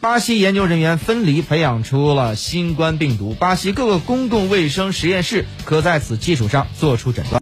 巴西研究人员分离培养出了新冠病毒，巴西各个公共卫生实验室可在此基础上做出诊断。